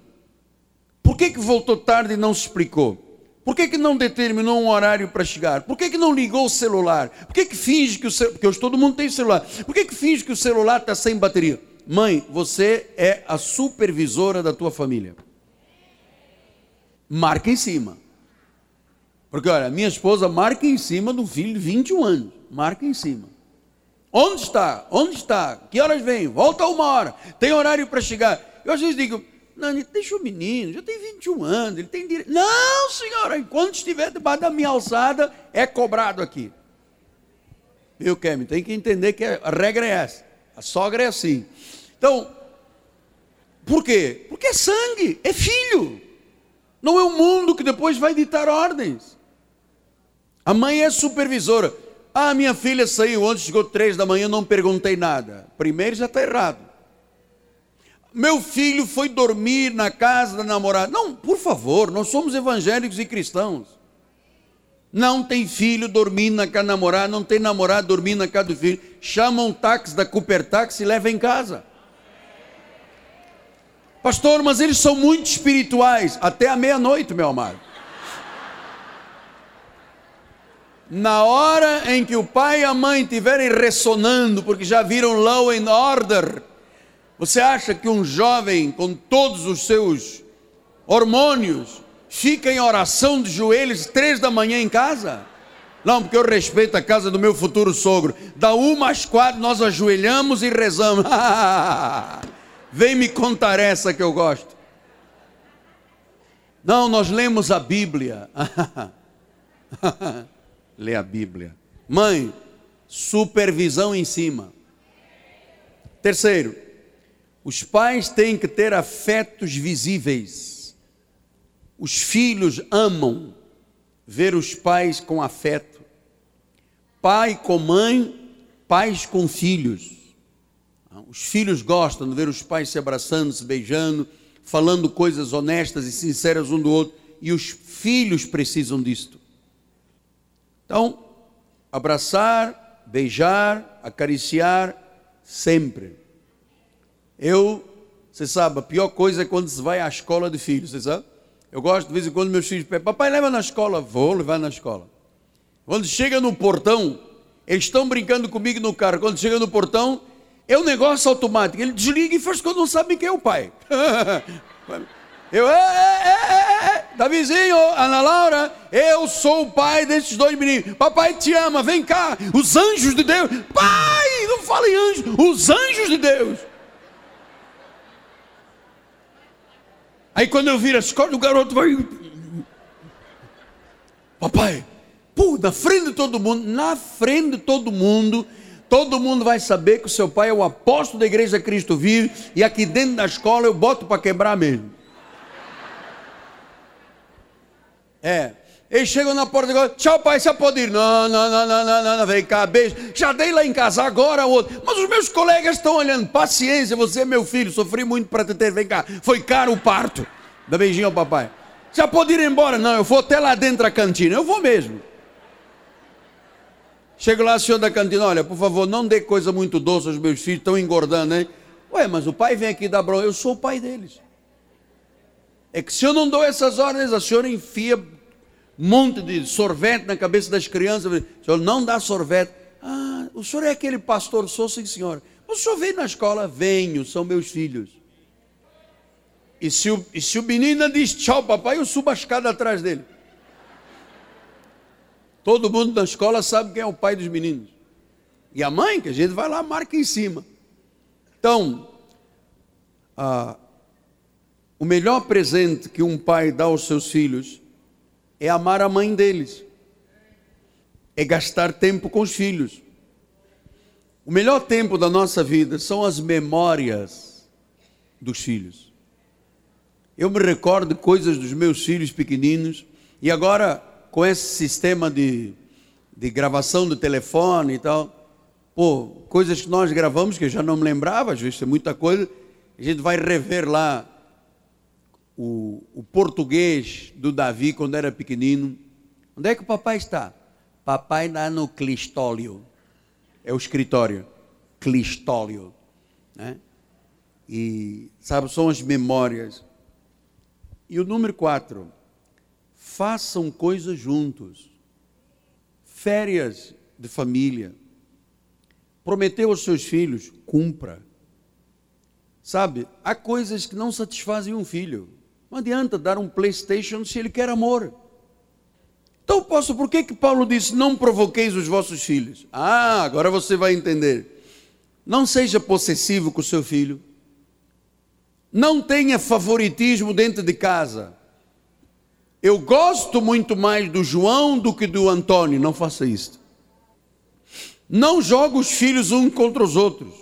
Por que, que voltou tarde e não se explicou? Por que, que não determinou um horário para chegar? Por que, que não ligou o celular? Por que, que finge que o celular. Porque hoje todo mundo tem celular. Por que, que finge que o celular está sem bateria? Mãe, você é a supervisora da tua família. Marca em cima. Porque, olha, minha esposa marca em cima do filho de 21 anos. Marca em cima. Onde está? Onde está? Que horas vem? Volta uma hora. Tem horário para chegar. Eu às vezes digo, não, deixa o menino, já tem 21 anos, ele tem direito. Não, senhora, enquanto estiver debaixo da minha alçada, é cobrado aqui. Viu, Kemi? Tem que entender que a regra é essa. A sogra é assim. Então, por quê? Porque é sangue, é filho. Não é o mundo que depois vai ditar ordens. A mãe é supervisora. Ah, minha filha saiu ontem, chegou três da manhã, não perguntei nada. Primeiro já está errado. Meu filho foi dormir na casa da namorada. Não, por favor, nós somos evangélicos e cristãos. Não tem filho dormindo na casa da namorada, não tem namorado dormindo na casa do filho. Chama um táxi da Cooper Táxi e leva em casa. Pastor, mas eles são muito espirituais. Até a meia-noite, meu amado. Na hora em que o pai e a mãe estiverem ressonando, porque já viram Law and Order, você acha que um jovem com todos os seus hormônios fica em oração de joelhos três da manhã em casa? Não, porque eu respeito a casa do meu futuro sogro. Da uma às quatro nós ajoelhamos e rezamos. Vem me contar essa que eu gosto. Não, nós lemos a Bíblia. Lê a Bíblia. Mãe, supervisão em cima. Terceiro, os pais têm que ter afetos visíveis. Os filhos amam ver os pais com afeto. Pai com mãe, pais com filhos. Os filhos gostam de ver os pais se abraçando, se beijando, falando coisas honestas e sinceras um do outro, e os filhos precisam disto. Então, abraçar, beijar, acariciar, sempre. Eu, você sabe, a pior coisa é quando se vai à escola de filhos, você sabe? Eu gosto de vez em quando meus filhos pedem, papai leva na escola, vou levar na escola. Quando chega no portão, eles estão brincando comigo no carro, quando chega no portão, é um negócio automático. Ele desliga e faz quando não sabe quem é o pai. Eu, é, é, é, é, Davizinho, Ana Laura, eu sou o pai desses dois meninos. Papai te ama, vem cá. Os anjos de Deus. Pai, não fala em anjos. Os anjos de Deus. Aí quando eu viro a escola, o garoto vai. Papai, pô, na frente de todo mundo, na frente de todo mundo, Todo mundo vai saber que o seu pai é o apóstolo da igreja Cristo vive e aqui dentro da escola eu boto para quebrar mesmo. É. Eles chegam na porta e dizem, tchau pai, você pode ir. Não, não, não, não, não, não, vem cá, beijo. Já dei lá em casa, agora outro. Mas os meus colegas estão olhando, paciência, você é meu filho, sofri muito para te ter, vem cá. Foi caro o parto. Dá beijinho ao papai. Já pode ir embora? Não, eu vou até lá dentro da cantina. Eu vou mesmo. Chego lá, senhor da cantina, olha, por favor, não dê coisa muito doce aos meus filhos, estão engordando, hein? Ué, mas o pai vem aqui dar bronca, eu sou o pai deles. É que se eu não dou essas ordens, a senhora enfia um monte de sorvete na cabeça das crianças, o senhor não dá sorvete. Ah, o senhor é aquele pastor, sou sim, senhora. O senhor vem na escola? Venho, são meus filhos. E se o, e se o menino diz tchau, papai, eu subo a escada atrás dele. Todo mundo da escola sabe quem é o pai dos meninos. E a mãe, que a gente vai lá, marca em cima. Então, ah, o melhor presente que um pai dá aos seus filhos é amar a mãe deles, é gastar tempo com os filhos. O melhor tempo da nossa vida são as memórias dos filhos. Eu me recordo coisas dos meus filhos pequeninos e agora com esse sistema de, de gravação do telefone e tal, pô, coisas que nós gravamos que eu já não me lembrava, às vezes é muita coisa, a gente vai rever lá o, o português do Davi quando era pequenino. Onde é que o papai está? Papai está no clistório. É o escritório. Clistório. Né? E, sabe, são as memórias. E o número quatro, façam coisas juntos. Férias de família. Prometeu aos seus filhos, cumpra. Sabe, há coisas que não satisfazem um filho. Não adianta dar um PlayStation se ele quer amor. Então, posso, por que, que Paulo disse: Não provoqueis os vossos filhos? Ah, agora você vai entender. Não seja possessivo com o seu filho. Não tenha favoritismo dentro de casa. Eu gosto muito mais do João do que do Antônio. Não faça isso. Não jogue os filhos uns contra os outros.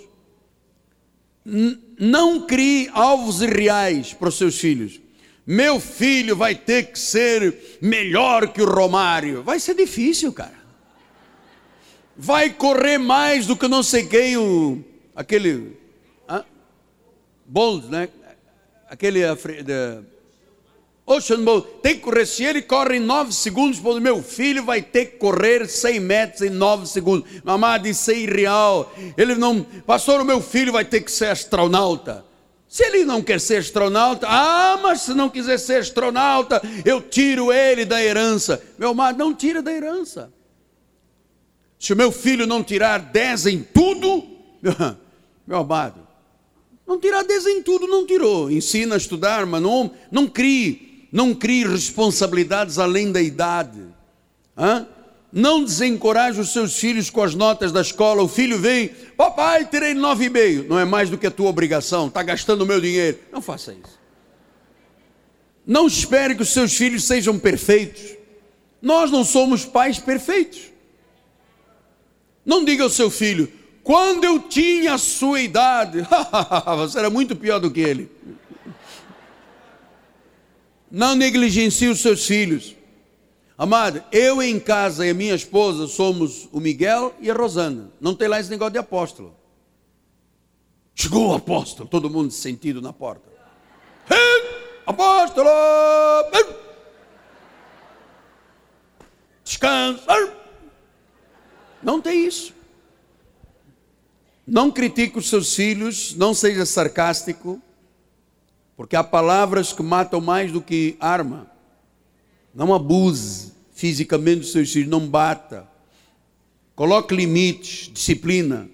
Não crie alvos irreais para os seus filhos. Meu filho vai ter que ser melhor que o Romário. Vai ser difícil, cara. Vai correr mais do que não sei quem, o, aquele. Ah, Bold, né? Aquele. De, Ocean Bolt, tem que correr. Se ele corre em 9 segundos, meu filho vai ter que correr 100 metros em 9 segundos. Mamá disse é irreal. Ele não, pastor, o meu filho vai ter que ser astronauta. Se ele não quer ser astronauta, ah, mas se não quiser ser astronauta, eu tiro ele da herança. Meu amado, não tira da herança. Se o meu filho não tirar 10 em tudo, meu amado, não tirar 10 em tudo, não tirou. Ensina a estudar, mas não, não crie, não crie responsabilidades além da idade. Hã? Não desencoraje os seus filhos com as notas da escola. O filho vem, papai, tirei nove e meio. Não é mais do que a tua obrigação, está gastando o meu dinheiro. Não faça isso. Não espere que os seus filhos sejam perfeitos. Nós não somos pais perfeitos. Não diga ao seu filho, quando eu tinha a sua idade, você era muito pior do que ele. Não negligencie os seus filhos. Amado, eu em casa e a minha esposa somos o Miguel e a Rosana. Não tem lá esse negócio de apóstolo. Chegou o apóstolo, todo mundo sentido na porta. Hey, apóstolo! Descansa. Não tem isso. Não critique os seus filhos, não seja sarcástico, porque há palavras que matam mais do que arma. Não abuse fisicamente dos seus filhos, não bata. Coloque limites, disciplina.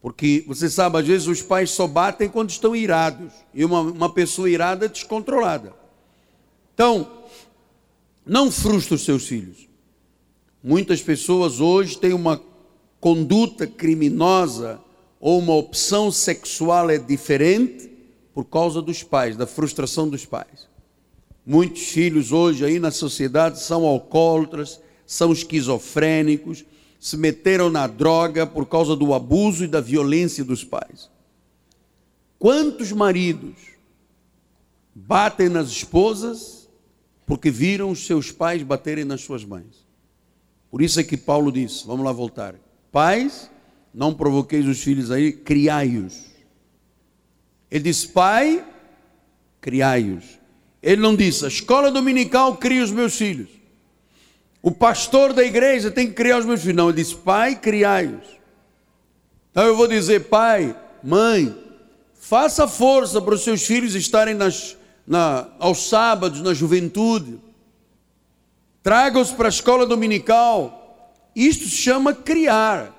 Porque você sabe, às vezes os pais só batem quando estão irados. E uma, uma pessoa irada é descontrolada. Então, não frustre os seus filhos. Muitas pessoas hoje têm uma conduta criminosa ou uma opção sexual é diferente por causa dos pais, da frustração dos pais. Muitos filhos hoje aí na sociedade são alcoólatras, são esquizofrênicos, se meteram na droga por causa do abuso e da violência dos pais. Quantos maridos batem nas esposas porque viram os seus pais baterem nas suas mães? Por isso é que Paulo disse, vamos lá voltar. Pais, não provoqueis os filhos aí, criai-os. Ele diz, pai, criai-os. Ele não disse, a escola dominical cria os meus filhos. O pastor da igreja tem que criar os meus filhos. Não, ele disse, pai, criai-os. Então eu vou dizer, pai, mãe, faça força para os seus filhos estarem nas, na, aos sábados, na juventude. Traga-os para a escola dominical. Isto se chama criar.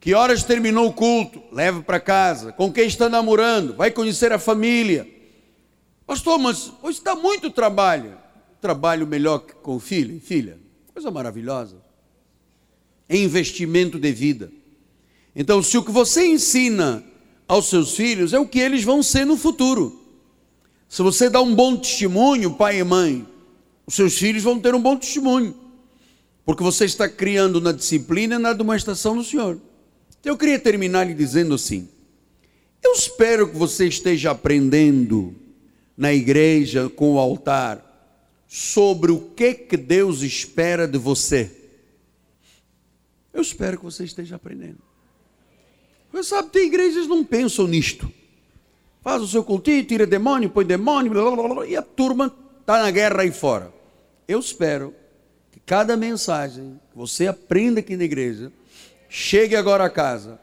Que horas terminou o culto? Leve para casa. Com quem está namorando? Vai conhecer a família Pastor, mas hoje está muito trabalho. Trabalho melhor que com filho e filha. Coisa maravilhosa. É investimento de vida. Então, se o que você ensina aos seus filhos é o que eles vão ser no futuro. Se você dá um bom testemunho, pai e mãe, os seus filhos vão ter um bom testemunho. Porque você está criando na disciplina e na demonstração do Senhor. Eu queria terminar lhe dizendo assim: eu espero que você esteja aprendendo na igreja com o altar sobre o que que Deus espera de você. Eu espero que você esteja aprendendo. Você sabe, tem igrejas que não pensam nisto. Faz o seu cultinho, tira demônio, põe demônio, blá, blá, blá, e a turma está na guerra aí fora. Eu espero que cada mensagem que você aprenda aqui na igreja, chegue agora a casa,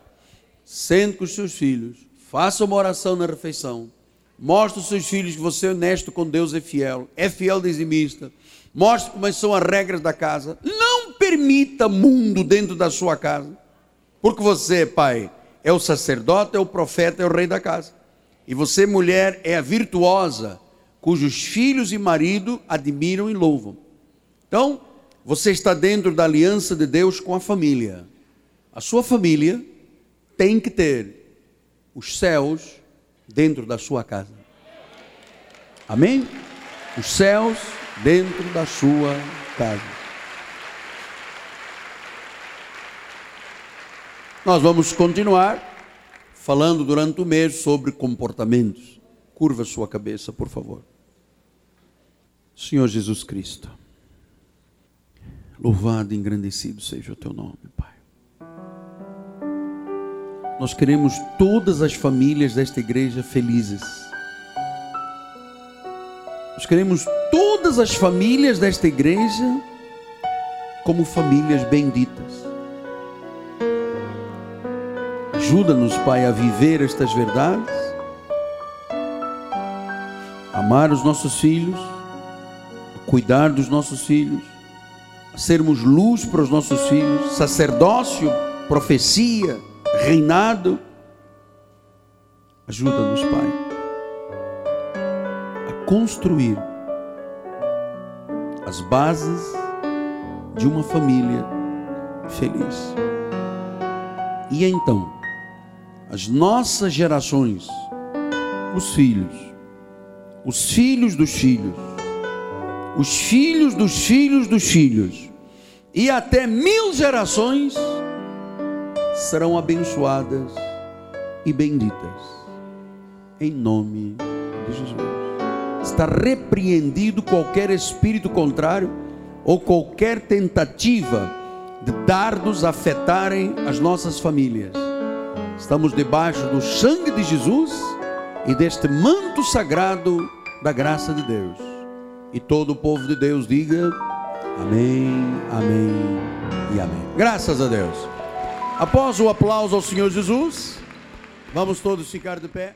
sente com os seus filhos, faça uma oração na refeição, Mostre aos seus filhos que você é honesto com Deus, é fiel, é fiel dizimista. Mostre como são as regras da casa. Não permita mundo dentro da sua casa. Porque você, pai, é o sacerdote, é o profeta, é o rei da casa. E você, mulher, é a virtuosa, cujos filhos e marido admiram e louvam. Então, você está dentro da aliança de Deus com a família. A sua família tem que ter os céus dentro da sua casa. Amém? Os céus dentro da sua casa. Nós vamos continuar falando durante o mês sobre comportamentos. Curva sua cabeça, por favor. Senhor Jesus Cristo, louvado e engrandecido seja o teu nome, Pai. Nós queremos todas as famílias desta igreja felizes. Nós queremos todas as famílias desta igreja como famílias benditas. Ajuda-nos, Pai, a viver estas verdades, amar os nossos filhos, cuidar dos nossos filhos, sermos luz para os nossos filhos, sacerdócio, profecia, reinado. Ajuda-nos, Pai, a construir as bases de uma família feliz. E então, as nossas gerações, os filhos, os filhos dos filhos, os filhos dos filhos dos filhos, e até mil gerações serão abençoadas e benditas, em nome de Jesus. Está repreendido qualquer espírito contrário ou qualquer tentativa de dardos afetarem as nossas famílias. Estamos debaixo do sangue de Jesus e deste manto sagrado da graça de Deus. E todo o povo de Deus diga: Amém, Amém e Amém. Graças a Deus. Após o aplauso ao Senhor Jesus, vamos todos ficar de pé.